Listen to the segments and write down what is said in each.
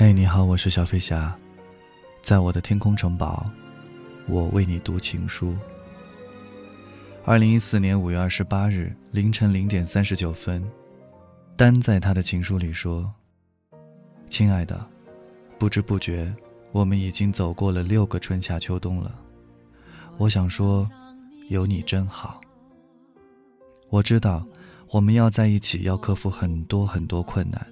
嘿，你好，我是小飞侠，在我的天空城堡，我为你读情书。二零一四年五月二十八日凌晨零点三十九分，丹在他的情书里说：“亲爱的，不知不觉，我们已经走过了六个春夏秋冬了。我想说，有你真好。我知道，我们要在一起，要克服很多很多困难。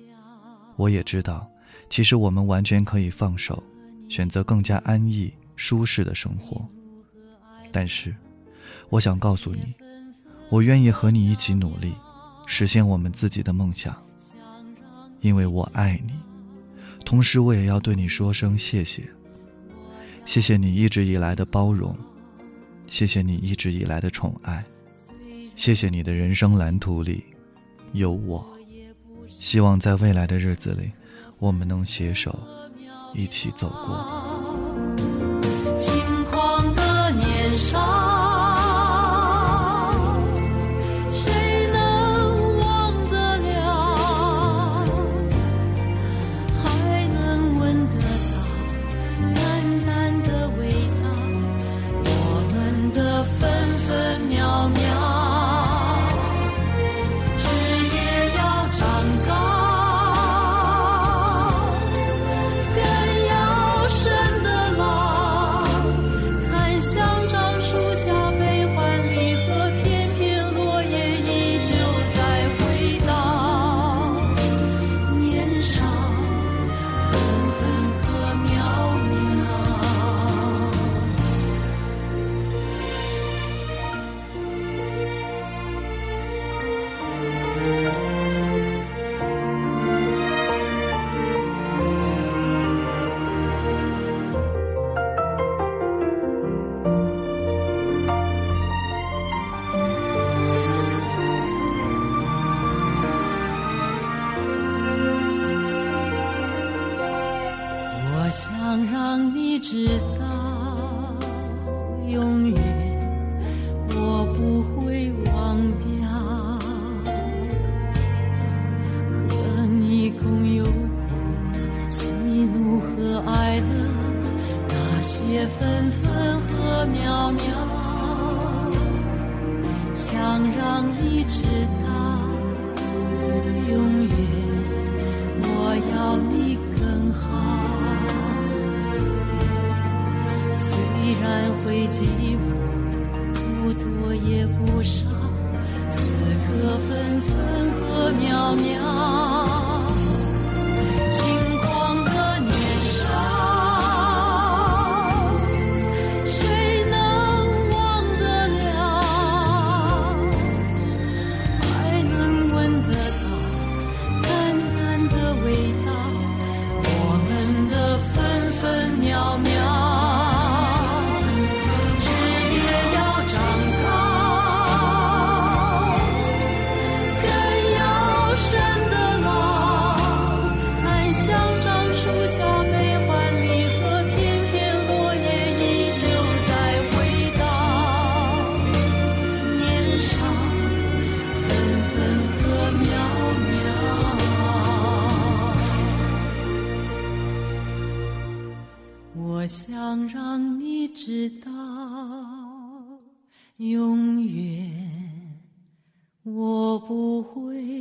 我也知道。”其实我们完全可以放手，选择更加安逸、舒适的生活。但是，我想告诉你，我愿意和你一起努力，实现我们自己的梦想。因为我爱你，同时我也要对你说声谢谢。谢谢你一直以来的包容，谢谢你一直以来的宠爱，谢谢你的人生蓝图里有我。希望在未来的日子里。我们能携手一起走过。轻狂的年少想让你知道永远我不会忘掉。和你共有过喜怒和哀乐那些分分和秒秒，想让你知道虽然会寂寞，不多也不少，此刻分分和秒秒。想让你知道，永远我不会。